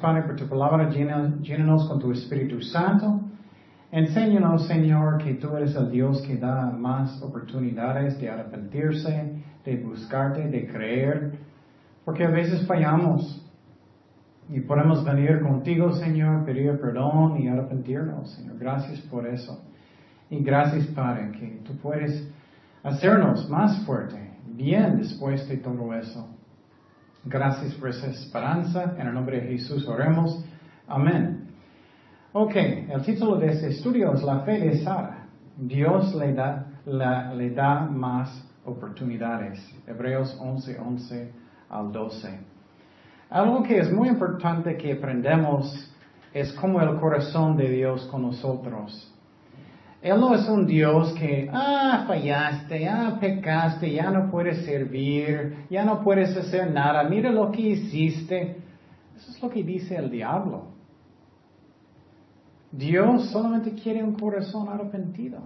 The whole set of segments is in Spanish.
gracias Padre por tu palabra, llénanos con tu Espíritu Santo. Enséñanos, Señor, que tú eres el Dios que da más oportunidades de arrepentirse, de buscarte, de creer, porque a veces fallamos. Y podemos venir contigo, Señor, pedir perdón y arrepentirnos, Señor. Gracias por eso. Y gracias, Padre, que tú puedes hacernos más fuerte, bien después de todo eso. Gracias por esa esperanza. En el nombre de Jesús oremos. Amén. Ok, el título de este estudio es La fe de Sara. Dios le da, le da más oportunidades. Hebreos 11, 11 al 12. Algo que es muy importante que aprendemos es cómo el corazón de Dios con nosotros. Él no es un Dios que, ah, fallaste, ah, pecaste, ya no puedes servir, ya no puedes hacer nada, mira lo que hiciste. Eso es lo que dice el diablo. Dios solamente quiere un corazón arrepentido.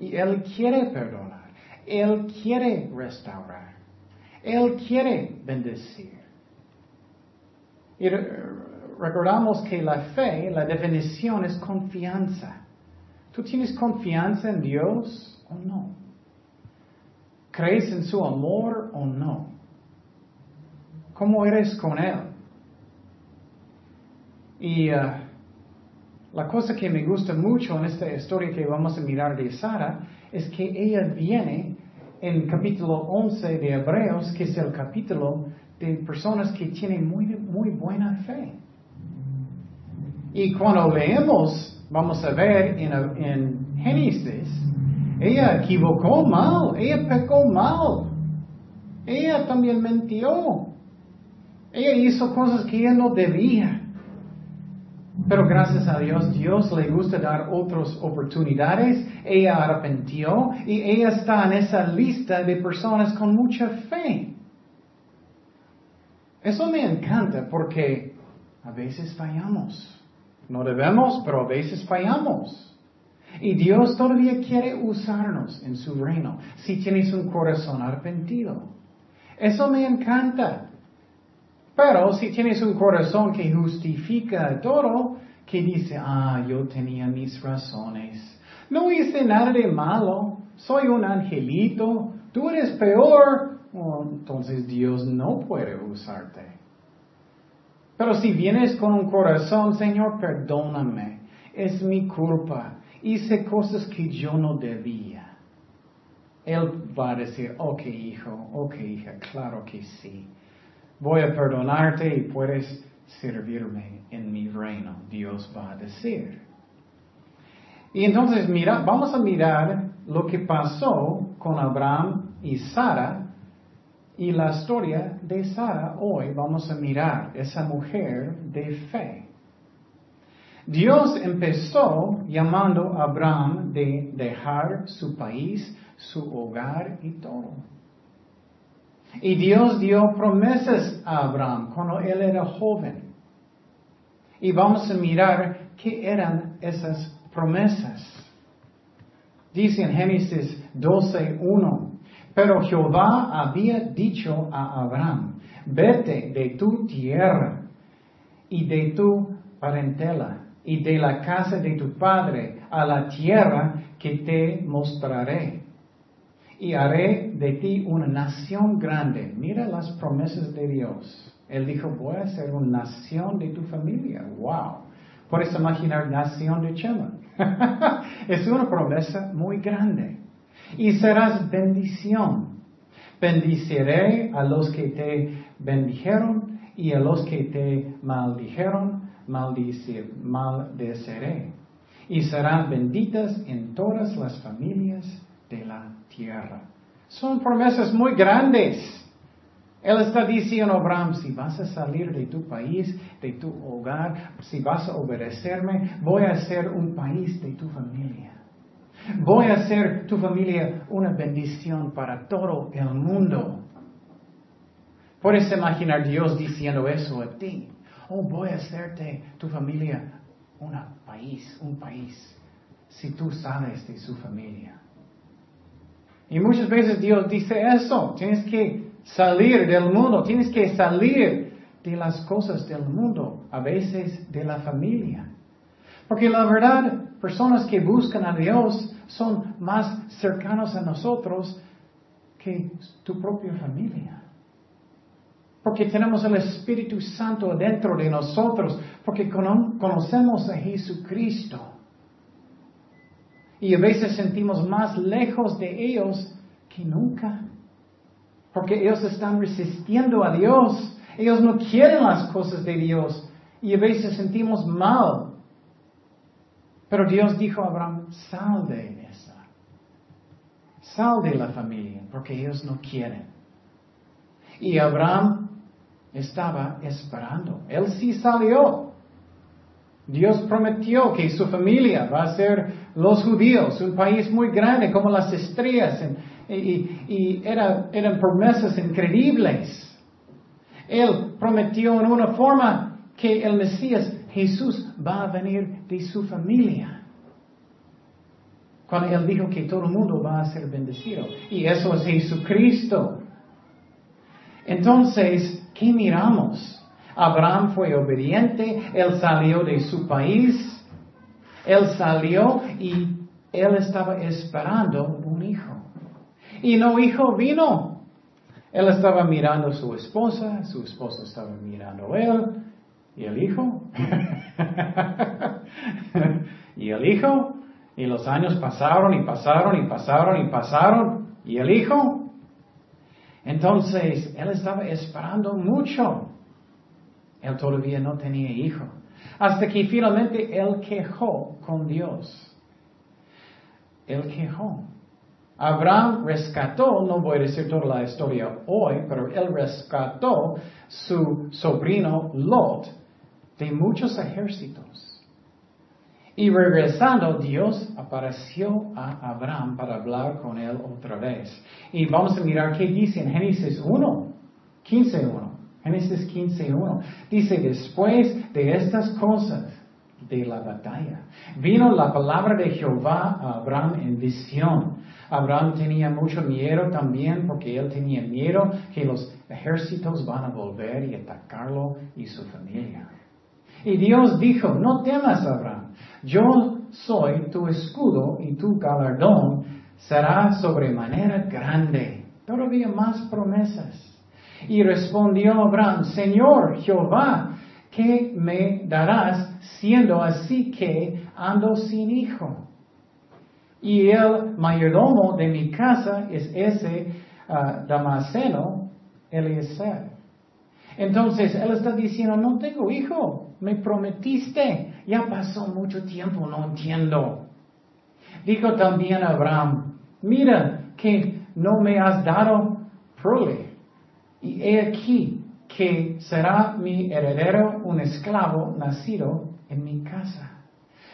Y Él quiere perdonar. Él quiere restaurar. Él quiere bendecir. Y recordamos que la fe, la definición es confianza. ¿Tú tienes confianza en Dios o no? ¿Crees en su amor o no? ¿Cómo eres con Él? Y uh, la cosa que me gusta mucho en esta historia que vamos a mirar de Sara es que ella viene en capítulo 11 de Hebreos, que es el capítulo de personas que tienen muy, muy buena fe. Y cuando leemos, vamos a ver en, en Génesis, ella equivocó mal, ella pecó mal, ella también mintió, ella hizo cosas que ella no debía. Pero gracias a Dios, Dios le gusta dar otras oportunidades. Ella arrepintió y ella está en esa lista de personas con mucha fe. Eso me encanta porque a veces fallamos. No debemos, pero a veces fallamos. Y Dios todavía quiere usarnos en su reino si tienes un corazón arrepentido. Eso me encanta. Pero si tienes un corazón que justifica todo, que dice, ah, yo tenía mis razones, no hice nada de malo, soy un angelito, tú eres peor, entonces Dios no puede usarte. Pero si vienes con un corazón, Señor, perdóname, es mi culpa, hice cosas que yo no debía. Él va a decir, ok hijo, ok hija, claro que sí voy a perdonarte y puedes servirme en mi reino, Dios va a decir. Y entonces mira, vamos a mirar lo que pasó con Abraham y Sara y la historia de Sara hoy vamos a mirar esa mujer de fe. Dios empezó llamando a Abraham de dejar su país, su hogar y todo. Y Dios dio promesas a Abraham cuando él era joven. Y vamos a mirar qué eran esas promesas. Dice en Génesis 12.1, pero Jehová había dicho a Abraham, vete de tu tierra y de tu parentela y de la casa de tu padre a la tierra que te mostraré y haré de ti una nación grande. Mira las promesas de Dios. Él dijo, voy a ser una nación de tu familia. ¡Wow! Puedes imaginar nación de Chema. es una promesa muy grande. Y serás bendición. Bendiciré a los que te bendijeron y a los que te maldijeron, maldicir, maldeceré. Y serán benditas en todas las familias de la tierra. Son promesas muy grandes. Él está diciendo Abraham, si vas a salir de tu país, de tu hogar, si vas a obedecerme, voy a ser un país de tu familia. Voy a hacer tu familia una bendición para todo el mundo. Puedes imaginar Dios diciendo eso a ti. Oh, voy a hacerte tu familia un país, un país, si tú sales de su familia. Y muchas veces Dios dice eso, tienes que salir del mundo, tienes que salir de las cosas del mundo, a veces de la familia. Porque la verdad, personas que buscan a Dios son más cercanos a nosotros que tu propia familia. Porque tenemos el Espíritu Santo dentro de nosotros, porque conocemos a Jesucristo. Y a veces sentimos más lejos de ellos que nunca. Porque ellos están resistiendo a Dios. Ellos no quieren las cosas de Dios. Y a veces sentimos mal. Pero Dios dijo a Abraham, sal de esa. Sal de la familia, porque ellos no quieren. Y Abraham estaba esperando. Él sí salió. Dios prometió que su familia va a ser los judíos, un país muy grande como las estrellas, y, eran promesas increíbles. Él prometió en una forma que el Mesías, Jesús, va a venir de su familia. Cuando Él dijo que todo el mundo va a ser bendecido. Y eso es Jesucristo. Entonces, ¿qué miramos? Abraham fue obediente, él salió de su país, él salió y él estaba esperando un hijo. Y no hijo vino. Él estaba mirando a su esposa, su esposa estaba mirando a él, y el hijo. Y el hijo, y los años pasaron y pasaron y pasaron y pasaron, y el hijo. Entonces, él estaba esperando mucho. Él todavía no tenía hijo. Hasta que finalmente él quejó con Dios. Él quejó. Abraham rescató, no voy a decir toda la historia hoy, pero él rescató su sobrino Lot de muchos ejércitos. Y regresando, Dios apareció a Abraham para hablar con él otra vez. Y vamos a mirar qué dice en Génesis 1, 15.1. Génesis 15.1. Dice, después de estas cosas de la batalla, vino la palabra de Jehová a Abraham en visión. Abraham tenía mucho miedo también porque él tenía miedo que los ejércitos van a volver y atacarlo y su familia. Y Dios dijo, no temas Abraham, yo soy tu escudo y tu galardón será sobremanera grande. Todavía más promesas. Y respondió Abraham, Señor Jehová, ¿qué me darás siendo así que ando sin hijo? Y el mayordomo de mi casa es ese uh, Damaseno, Eliezer. Entonces él está diciendo, no tengo hijo, me prometiste, ya pasó mucho tiempo, no entiendo. Dijo también Abraham, mira que no me has dado prole y he aquí que será mi heredero un esclavo nacido en mi casa.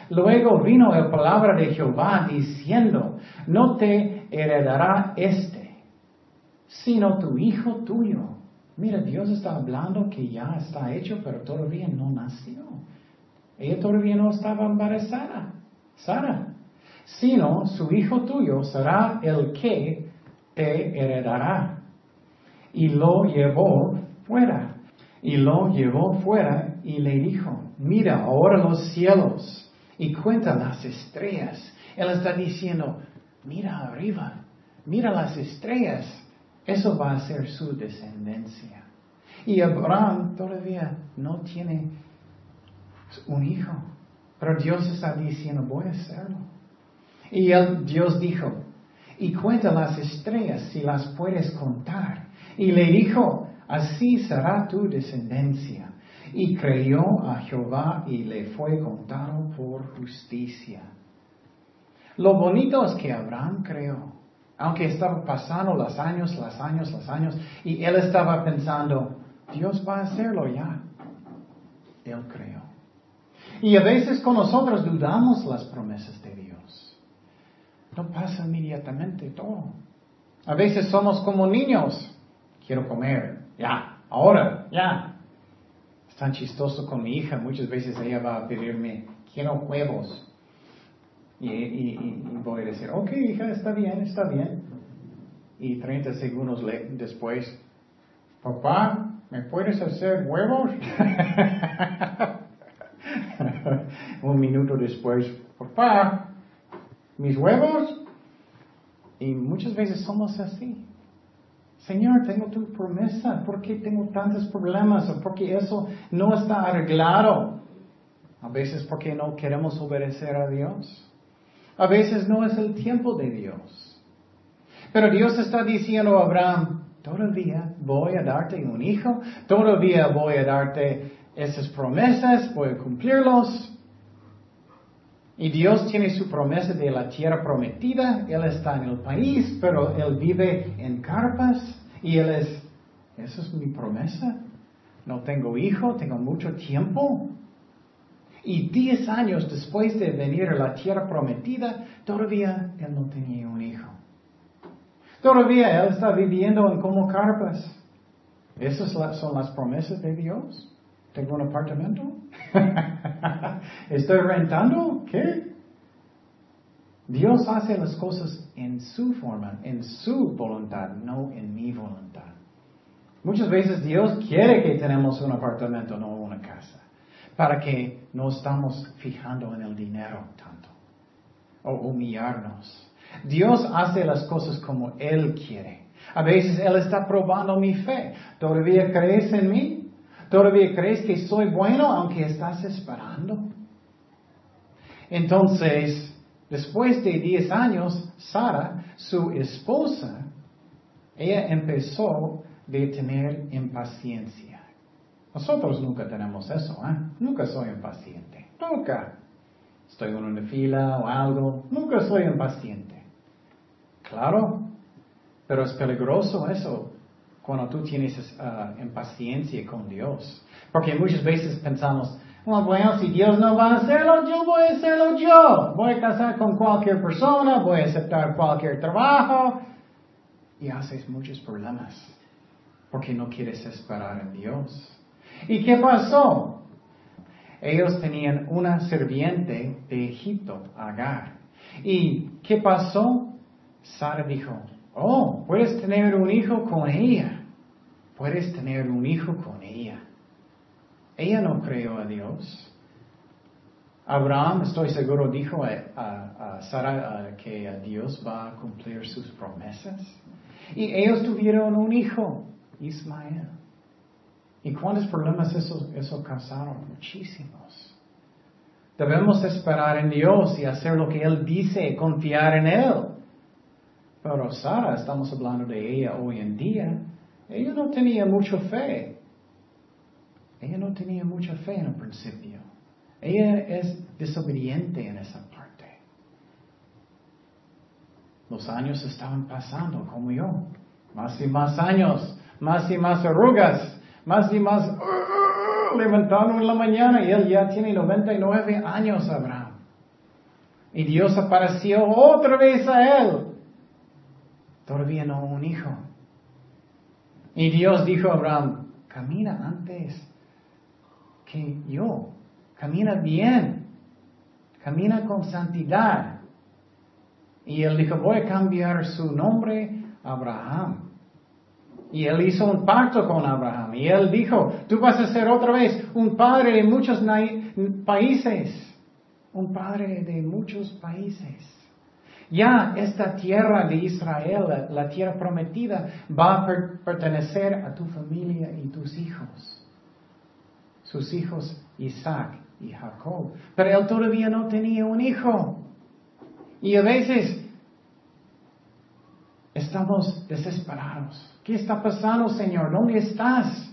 Luego vino la palabra de Jehová diciendo, no te heredará este, sino tu hijo tuyo. Mira, Dios está hablando que ya está hecho, pero todavía no nació. Ella todavía no estaba embarazada, Sara. Sino su hijo tuyo será el que te heredará y lo llevó fuera. Y lo llevó fuera y le dijo, mira ahora los cielos y cuenta las estrellas. Él está diciendo, mira arriba, mira las estrellas. Eso va a ser su descendencia. Y Abraham todavía no tiene un hijo. Pero Dios está diciendo, voy a hacerlo. Y Dios dijo, y cuenta las estrellas si las puedes contar. Y le dijo, así será tu descendencia. Y creyó a Jehová y le fue contado por justicia. Lo bonito es que Abraham creó, aunque estaba pasando los años, los años, los años, y él estaba pensando, Dios va a hacerlo ya. Él creó. Y a veces con nosotros dudamos las promesas de Dios. No pasa inmediatamente todo. A veces somos como niños quiero comer, ya, ahora, ya. Es tan chistoso con mi hija, muchas veces ella va a pedirme, quiero huevos. Y, voy a decir, ok, hija, está bien, está bien. Y 30 segundos después, papá, ¿me puedes hacer huevos? Un minuto después, papá, mis huevos. Y muchas veces somos así. Señor, tengo tu promesa, ¿por qué tengo tantos problemas? ¿O porque eso no está arreglado? A veces porque no queremos obedecer a Dios. A veces no es el tiempo de Dios. Pero Dios está diciendo a Abraham, todavía voy a darte un hijo, todavía voy a darte esas promesas, voy a cumplirlos. Y Dios tiene su promesa de la tierra prometida, Él está en el país, pero Él vive en carpas y Él es, esa es mi promesa. No tengo hijo, tengo mucho tiempo. Y diez años después de venir a la tierra prometida, todavía Él no tenía un hijo. Todavía Él está viviendo en como carpas. Esas son las promesas de Dios. ¿Tengo un apartamento? ¿Estoy rentando? ¿Qué? Dios hace las cosas en su forma, en su voluntad, no en mi voluntad. Muchas veces Dios quiere que tenemos un apartamento, no una casa, para que no estamos fijando en el dinero tanto o humillarnos. Dios hace las cosas como Él quiere. A veces Él está probando mi fe. ¿Todavía crees en mí? ¿Todavía crees que soy bueno aunque estás esperando? Entonces, después de 10 años, Sara, su esposa, ella empezó de tener impaciencia. Nosotros nunca tenemos eso, ¿eh? Nunca soy impaciente. Nunca. Estoy en una fila o algo. Nunca soy impaciente. Claro. Pero es peligroso eso cuando tú tienes uh, impaciencia con Dios. Porque muchas veces pensamos, bueno, si Dios no va a hacerlo, yo voy a hacerlo yo. Voy a casar con cualquier persona, voy a aceptar cualquier trabajo. Y haces muchos problemas. Porque no quieres esperar en Dios. ¿Y qué pasó? Ellos tenían una sirviente de Egipto, Agar. ¿Y qué pasó? Sara dijo, oh, puedes tener un hijo con ella puedes tener un hijo con ella. Ella no creó a Dios. Abraham, estoy seguro, dijo a, Sara que Dios va a cumplir sus promesas. Y ellos tuvieron un hijo, Ismael. ¿Y cuántos problemas eso, eso causaron? Muchísimos. Debemos esperar en Dios y hacer lo que Él dice, confiar en Él. Pero Sara, estamos hablando de ella hoy en día, ella no tenía mucha fe. Ella no tenía mucha fe en el principio. Ella es desobediente en esa parte. Los años estaban pasando como yo. Más y más años, más y más arrugas, más y más uh, levantando en la mañana y él ya tiene 99 años, Abraham. Y Dios apareció otra vez a él. Todavía no un hijo. Y Dios dijo a Abraham, camina antes que yo, camina bien, camina con santidad. Y él dijo, voy a cambiar su nombre a Abraham. Y él hizo un pacto con Abraham. Y él dijo, tú vas a ser otra vez un padre de muchos países. Un padre de muchos países. Ya esta tierra de Israel, la tierra prometida, va a pertenecer a tu familia y tus hijos. Sus hijos Isaac y Jacob. Pero él todavía no tenía un hijo. Y a veces estamos desesperados. ¿Qué está pasando, Señor? ¿Dónde estás?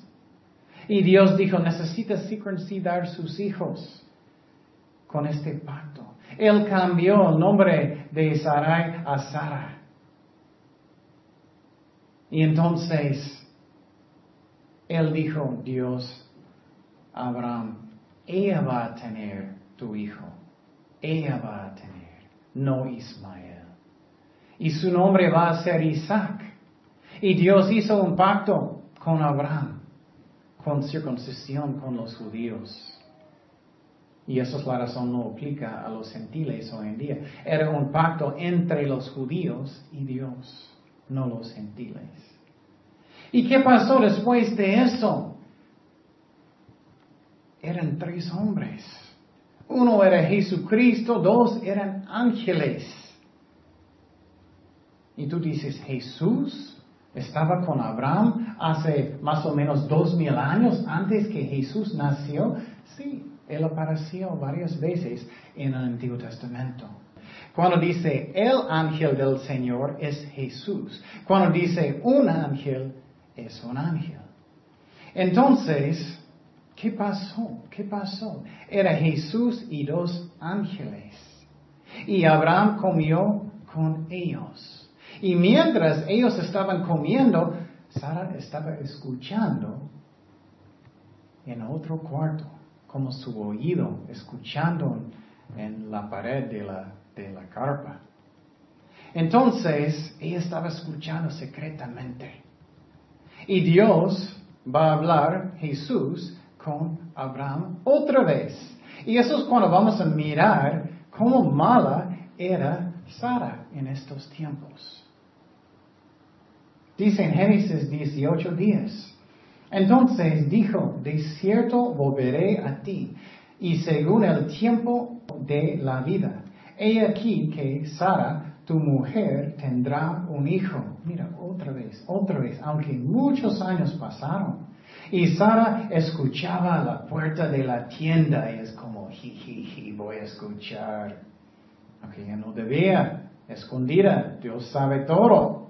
Y Dios dijo, necesitas circuncidar sus hijos con este pacto. Él cambió el nombre de Sarai a Sara. Y entonces, él dijo, Dios, Abraham, ella va a tener tu hijo. Ella va a tener, no Ismael. Y su nombre va a ser Isaac. Y Dios hizo un pacto con Abraham, con circuncisión con los judíos. Y esa es la razón no aplica a los gentiles hoy en día. Era un pacto entre los judíos y Dios, no los gentiles. ¿Y qué pasó después de eso? Eran tres hombres. Uno era Jesucristo, dos eran ángeles. Y tú dices, Jesús estaba con Abraham hace más o menos dos mil años antes que Jesús nació. Sí, él apareció varias veces en el Antiguo Testamento. Cuando dice el ángel del Señor es Jesús. Cuando dice un ángel es un ángel. Entonces, ¿qué pasó? ¿Qué pasó? Era Jesús y dos ángeles. Y Abraham comió con ellos. Y mientras ellos estaban comiendo, Sara estaba escuchando en otro cuarto, como su oído, escuchando en la pared de la de la carpa. Entonces, ella estaba escuchando secretamente. Y Dios va a hablar, Jesús, con Abraham otra vez. Y eso es cuando vamos a mirar cómo mala era Sara en estos tiempos. Dice en Génesis 18 días. Entonces dijo, de cierto volveré a ti, y según el tiempo de la vida He aquí que Sara, tu mujer, tendrá un hijo. Mira, otra vez, otra vez, aunque muchos años pasaron. Y Sara escuchaba a la puerta de la tienda y es como, jiji, voy a escuchar. Aunque ya no debía, escondida, Dios sabe todo.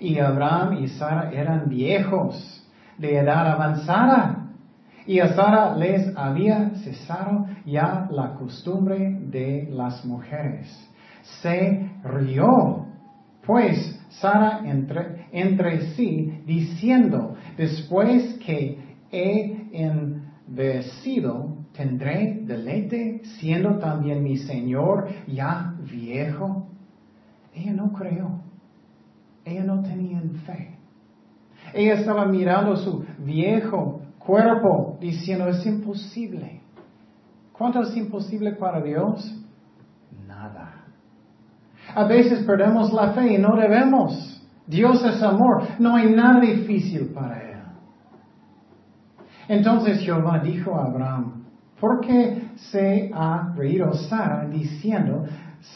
Y Abraham y Sara eran viejos, de edad avanzada. Y a Sara les había cesado ya la costumbre de las mujeres. Se rió, pues Sara entre, sí, diciendo, después que he envecido, tendré deleite, siendo también mi Señor ya viejo. Ella no creyó. Ella no tenía fe. Ella estaba mirando su viejo cuerpo diciendo es imposible. ¿Cuánto es imposible para Dios? Nada. A veces perdemos la fe y no debemos. Dios es amor. No hay nada difícil para Él. Entonces Jehová dijo a Abraham, ¿por qué se ha reído Sara diciendo,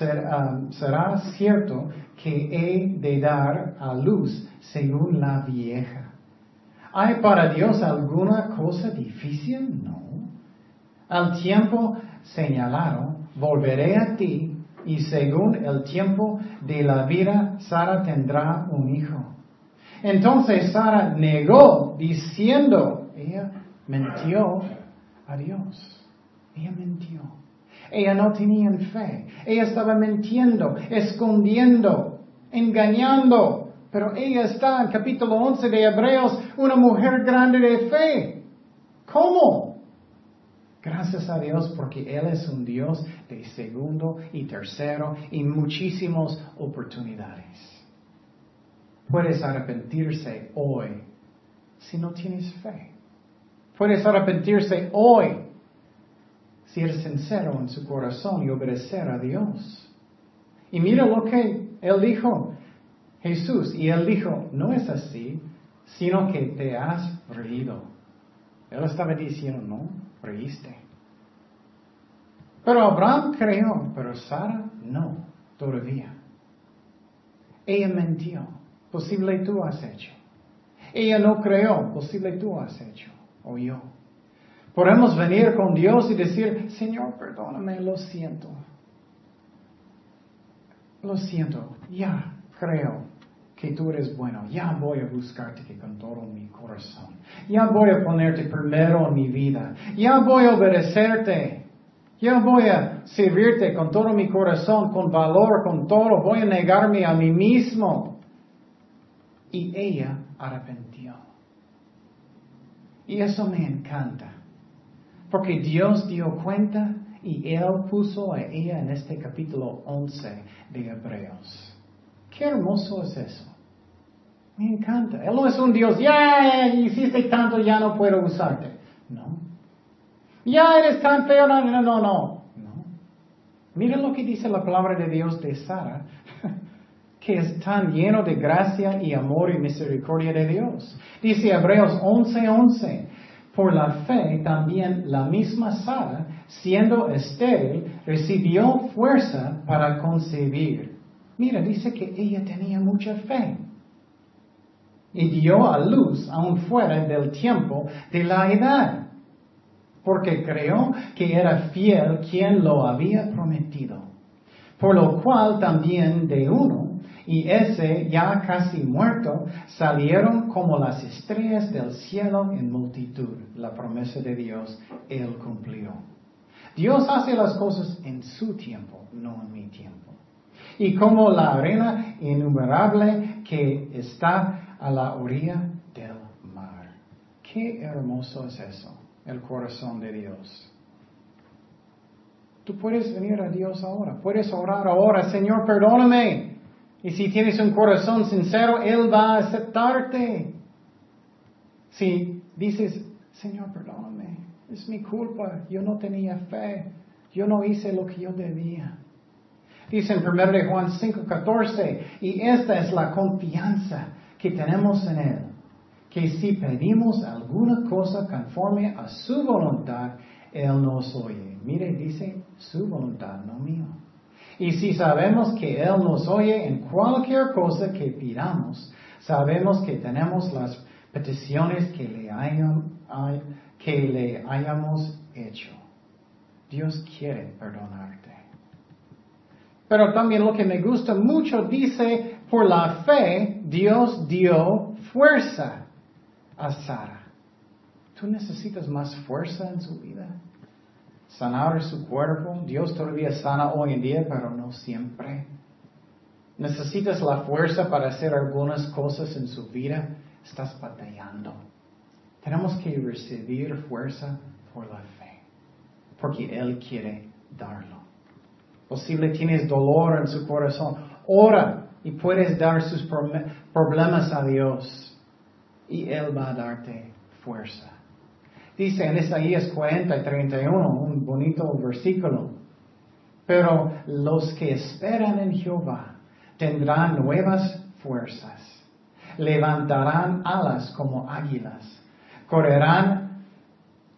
um, será cierto que he de dar a luz según la vieja? ¿Hay para Dios alguna cosa difícil? No. Al tiempo señalado, volveré a ti y según el tiempo de la vida, Sara tendrá un hijo. Entonces Sara negó diciendo, ella mintió a Dios. Ella mintió. Ella no tenía fe. Ella estaba mintiendo, escondiendo, engañando. Pero ella está en capítulo 11 de Hebreos, una mujer grande de fe. ¿Cómo? Gracias a Dios porque Él es un Dios de segundo y tercero y muchísimas oportunidades. Puedes arrepentirse hoy si no tienes fe. Puedes arrepentirse hoy si eres sincero en su corazón y obedecer a Dios. Y mira lo que Él dijo. Jesús. Y él dijo, no es así, sino que te has reído. Él estaba diciendo, no, reíste. Pero Abraham creyó, pero Sara no, todavía. Ella mintió, posible tú has hecho. Ella no creyó, posible tú has hecho, o yo. Podemos venir con Dios y decir, Señor, perdóname, lo siento. Lo siento, ya, creo que tú eres bueno. Ya voy a buscarte con todo mi corazón. Ya voy a ponerte primero en mi vida. Ya voy a obedecerte. Ya voy a servirte con todo mi corazón, con valor, con todo. Voy a negarme a mí mismo. Y ella arrepintió. Y eso me encanta. Porque Dios dio cuenta y Él puso a ella en este capítulo 11 de Hebreos. Qué hermoso es eso. Me encanta. Él no es un Dios, ya hiciste tanto, ya no puedo usarte. No. Ya eres tan feo, no, no, no, no. no. Miren lo que dice la palabra de Dios de Sara. que es tan lleno de gracia y amor y misericordia de Dios. Dice Hebreos 11:11, por la fe también la misma Sara, siendo estéril, recibió fuerza para concebir. Mira, dice que ella tenía mucha fe. Y dio a luz aún fuera del tiempo de la edad, porque creyó que era fiel quien lo había prometido. Por lo cual también de uno, y ese ya casi muerto, salieron como las estrellas del cielo en multitud. La promesa de Dios, Él cumplió. Dios hace las cosas en su tiempo, no en mi tiempo. Y como la arena innumerable que está a la orilla del mar. Qué hermoso es eso, el corazón de Dios. Tú puedes venir a Dios ahora, puedes orar ahora, Señor, perdóname. Y si tienes un corazón sincero, Él va a aceptarte. Si dices, Señor, perdóname, es mi culpa, yo no tenía fe, yo no hice lo que yo debía. Dice en 1 de Juan 5:14, y esta es la confianza que tenemos en Él, que si pedimos alguna cosa conforme a su voluntad, Él nos oye. Mire, dice su voluntad, no mío. Y si sabemos que Él nos oye en cualquier cosa que pidamos, sabemos que tenemos las peticiones que le, que le hayamos hecho. Dios quiere perdonarte. Pero también lo que me gusta mucho dice, por la fe Dios dio fuerza a Sara. ¿Tú necesitas más fuerza en su vida? Sanar su cuerpo. Dios todavía sana hoy en día, pero no siempre. Necesitas la fuerza para hacer algunas cosas en su vida. Estás batallando. Tenemos que recibir fuerza por la fe, porque Él quiere darlo. Posible tienes dolor en su corazón. Ora y puedes dar sus problemas a Dios y Él va a darte fuerza. Dice en Isaías 40 y 31, un bonito versículo. Pero los que esperan en Jehová tendrán nuevas fuerzas, levantarán alas como águilas, correrán,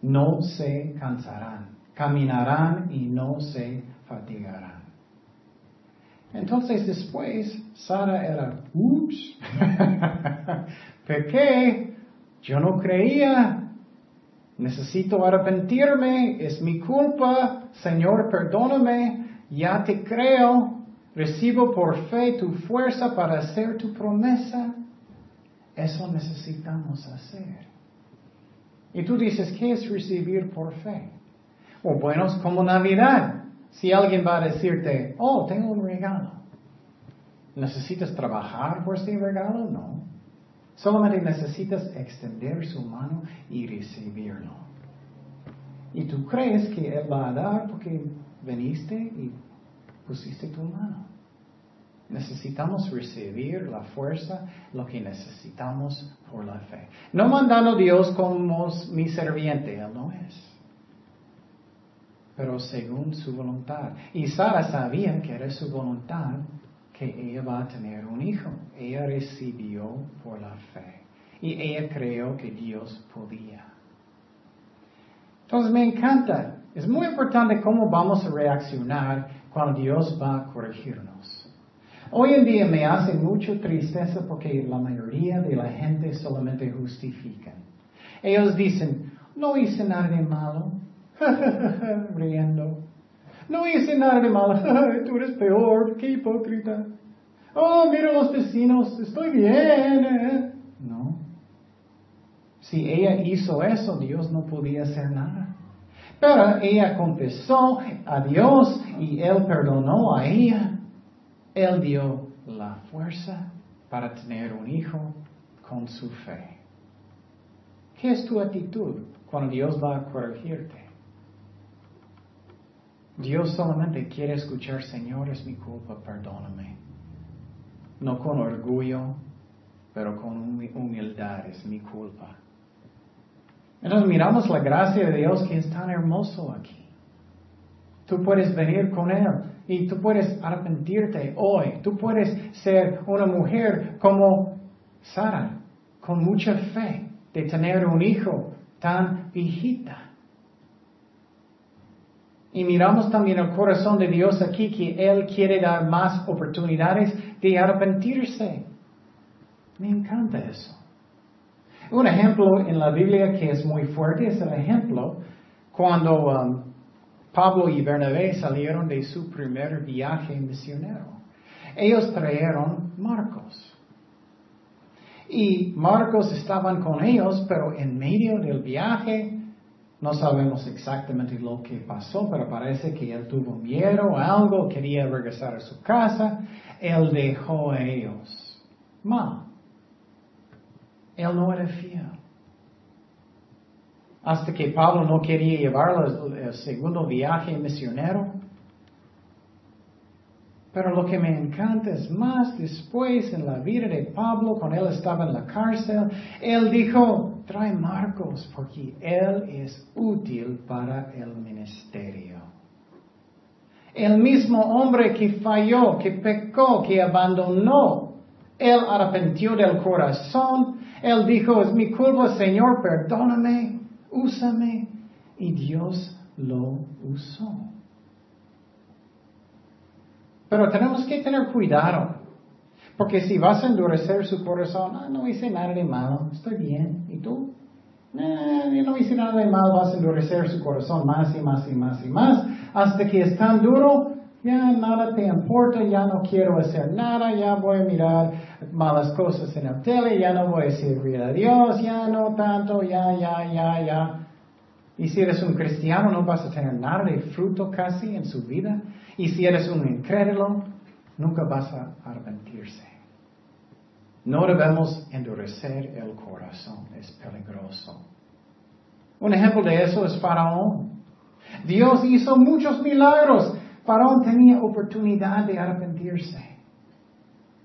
no se cansarán, caminarán y no se fatigarán. Entonces después Sara era, ups, qué? yo no creía, Necesito arrepentirme, es mi culpa, Señor, perdóname, ya te creo, recibo por fe tu fuerza para hacer tu promesa. Eso necesitamos hacer. Y tú dices, ¿qué es recibir por fe? O bueno, es como Navidad. Si alguien va a decirte, oh, tengo un regalo. ¿Necesitas trabajar por ese regalo? No. Solamente necesitas extender su mano y recibirlo. Y tú crees que Él va a dar porque viniste y pusiste tu mano. Necesitamos recibir la fuerza, lo que necesitamos por la fe. No mandando a Dios como mi serviente, Él no es. Pero según su voluntad. Y Sara sabía que era su voluntad que ella va a tener un hijo. Ella recibió por la fe. Y ella creyó que Dios podía. Entonces me encanta. Es muy importante cómo vamos a reaccionar cuando Dios va a corregirnos. Hoy en día me hace mucho tristeza porque la mayoría de la gente solamente justifica. Ellos dicen, no hice nada de malo, riendo. No hice nada de malo. Tú eres peor. Qué hipócrita. Oh, mira los vecinos. Estoy bien. ¿eh? No. Si ella hizo eso, Dios no podía hacer nada. Pero ella confesó a Dios y Él perdonó a ella. Él dio la fuerza para tener un hijo con su fe. ¿Qué es tu actitud cuando Dios va a corregirte? Dios solamente quiere escuchar, Señor, es mi culpa, perdóname. No con orgullo, pero con humildad, es mi culpa. Entonces miramos la gracia de Dios que es tan hermoso aquí. Tú puedes venir con Él y tú puedes arrepentirte hoy. Tú puedes ser una mujer como Sara, con mucha fe de tener un hijo tan viejita. Y miramos también el corazón de Dios aquí que Él quiere dar más oportunidades de arrepentirse. Me encanta eso. Un ejemplo en la Biblia que es muy fuerte es el ejemplo cuando um, Pablo y Bernabé salieron de su primer viaje misionero. Ellos trajeron Marcos. Y Marcos estaban con ellos, pero en medio del viaje, no sabemos exactamente lo que pasó, pero parece que él tuvo miedo o algo, quería regresar a su casa, él dejó a ellos. Ma, él no era fiel. Hasta que Pablo no quería llevarlo al segundo viaje misionero, pero lo que me encanta es más después en la vida de Pablo, cuando él estaba en la cárcel, él dijo, trae Marcos porque él es útil para el ministerio. El mismo hombre que falló, que pecó, que abandonó, él arrepintió del corazón, él dijo, es mi culpa, Señor, perdóname, úsame, y Dios lo usó. Pero tenemos que tener cuidado. Porque si vas a endurecer su corazón, ah, no hice nada de malo, estoy bien. ¿Y tú? No hice nada de malo, vas a endurecer su corazón más y más y más y más, hasta que es tan duro, ya nada te importa, ya no quiero hacer nada, ya voy a mirar malas cosas en la tele, ya no voy a servir a Dios, ya no tanto, ya, ya, ya, ya. Y si eres un cristiano no vas a tener nada de fruto casi en su vida. Y si eres un incrédulo, nunca vas a arrepentirse. No debemos endurecer el corazón, es peligroso. Un ejemplo de eso es Faraón. Dios hizo muchos milagros. Faraón tenía oportunidad de arrepentirse.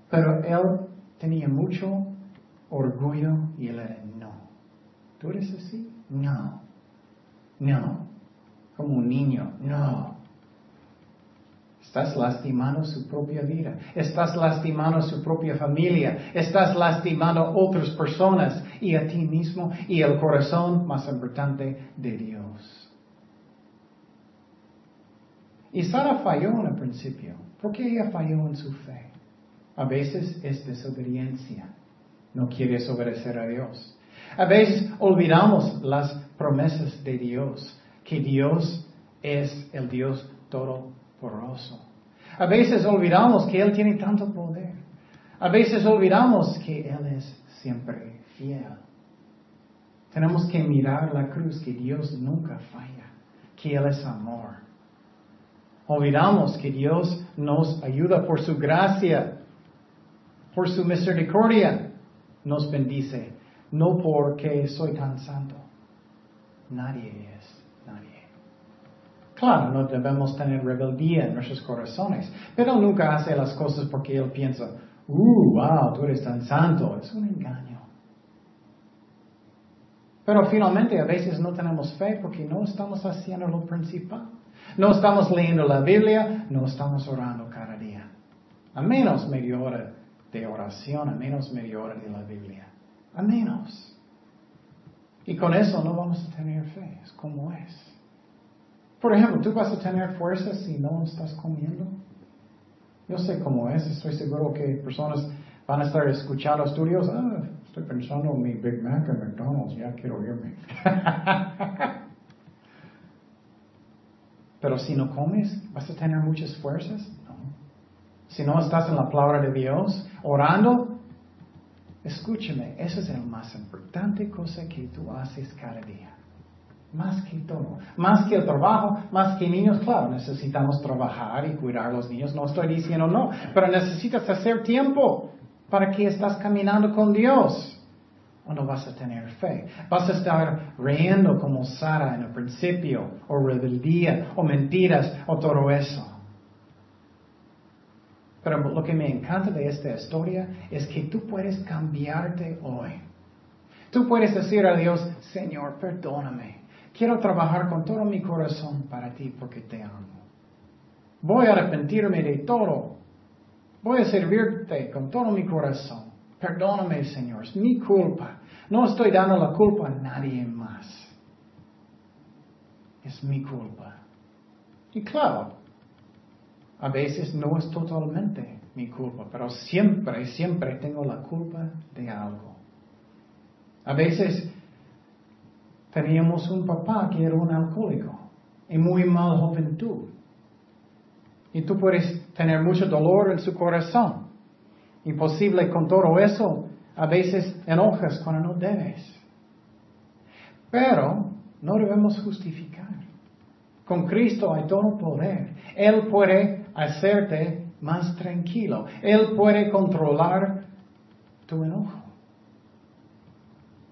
Pero él tenía mucho orgullo y él era no. ¿Tú eres así? No. No. Como un niño. No. Estás lastimando su propia vida. Estás lastimando su propia familia. Estás lastimando otras personas y a ti mismo y el corazón más importante de Dios. Y Sara falló en el principio. ¿Por qué ella falló en su fe? A veces es desobediencia. No quieres obedecer a Dios. A veces olvidamos las promesas de Dios, que Dios es el Dios todopoderoso. A veces olvidamos que Él tiene tanto poder. A veces olvidamos que Él es siempre fiel. Tenemos que mirar la cruz, que Dios nunca falla, que Él es amor. Olvidamos que Dios nos ayuda por su gracia, por su misericordia, nos bendice, no porque soy tan santo. Nadie es nadie. Claro, no debemos tener rebeldía en nuestros corazones, pero nunca hace las cosas porque él piensa, uh, wow, tú eres tan santo. Es un engaño. Pero finalmente a veces no tenemos fe porque no estamos haciendo lo principal. No estamos leyendo la Biblia, no estamos orando cada día. A menos media hora de oración, a menos media hora de la Biblia. A menos. Y con eso no vamos a tener fe, es como es. Por ejemplo, ¿tú vas a tener fuerza si no estás comiendo? Yo sé cómo es, estoy seguro que personas van a estar escuchando estudios, ah, estoy pensando en mi Big Mac en McDonald's, ya quiero irme. Pero si no comes, ¿vas a tener muchas fuerzas? No. Si no estás en la palabra de Dios, orando, Escúchame, esa es la más importante cosa que tú haces cada día. Más que todo. Más que el trabajo, más que niños, claro, necesitamos trabajar y cuidar a los niños. No estoy diciendo no, pero necesitas hacer tiempo para que estás caminando con Dios. O no vas a tener fe. Vas a estar riendo como Sara en el principio, o rebeldía, o mentiras, o todo eso. Pero lo que me encanta de esta historia es que tú puedes cambiarte hoy. Tú puedes decir a Dios, Señor, perdóname. Quiero trabajar con todo mi corazón para ti porque te amo. Voy a arrepentirme de todo. Voy a servirte con todo mi corazón. Perdóname, Señor, es mi culpa. No estoy dando la culpa a nadie más. Es mi culpa. Y claro, a veces no es totalmente mi culpa, pero siempre, siempre tengo la culpa de algo. A veces teníamos un papá que era un alcohólico y muy mal juventud. Y tú puedes tener mucho dolor en su corazón. Imposible con todo eso, a veces enojas cuando no debes. Pero no debemos justificar. Con Cristo hay todo poder. Él puede hacerte más tranquilo. Él puede controlar tu enojo.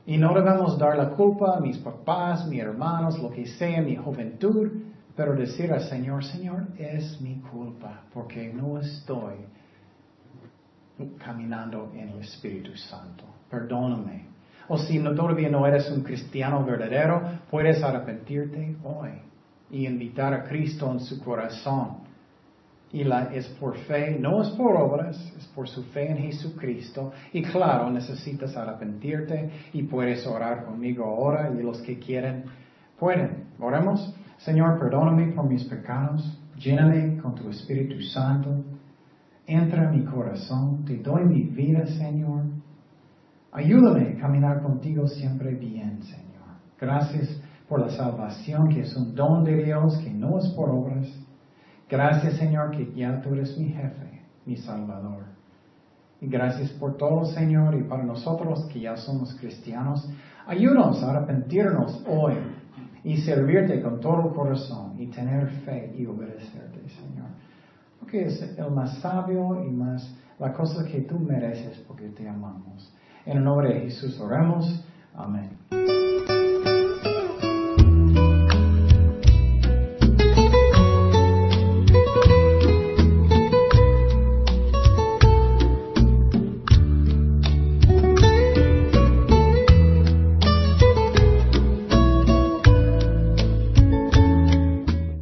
Y no debemos dar la culpa a mis papás, mis hermanos, lo que sea, mi juventud, pero decir al Señor, Señor, es mi culpa, porque no estoy caminando en el Espíritu Santo. Perdóname. O si no, todavía no eres un cristiano verdadero, puedes arrepentirte hoy y invitar a Cristo en su corazón. Y la, es por fe, no es por obras, es por su fe en Jesucristo. Y claro, necesitas arrepentirte y puedes orar conmigo ahora y los que quieren pueden. Oremos. Señor, perdóname por mis pecados, lléname con tu Espíritu Santo, entra en mi corazón, te doy mi vida, Señor. Ayúdame a caminar contigo siempre bien, Señor. Gracias por la salvación que es un don de Dios, que no es por obras. Gracias, Señor, que ya tú eres mi jefe, mi Salvador. Y gracias por todo, Señor, y para nosotros que ya somos cristianos, ayúdanos a arrepentirnos hoy y servirte con todo el corazón y tener fe y obedecerte, Señor. Porque es el más sabio y más la cosa que tú mereces porque te amamos. En el nombre de Jesús oramos. Amén.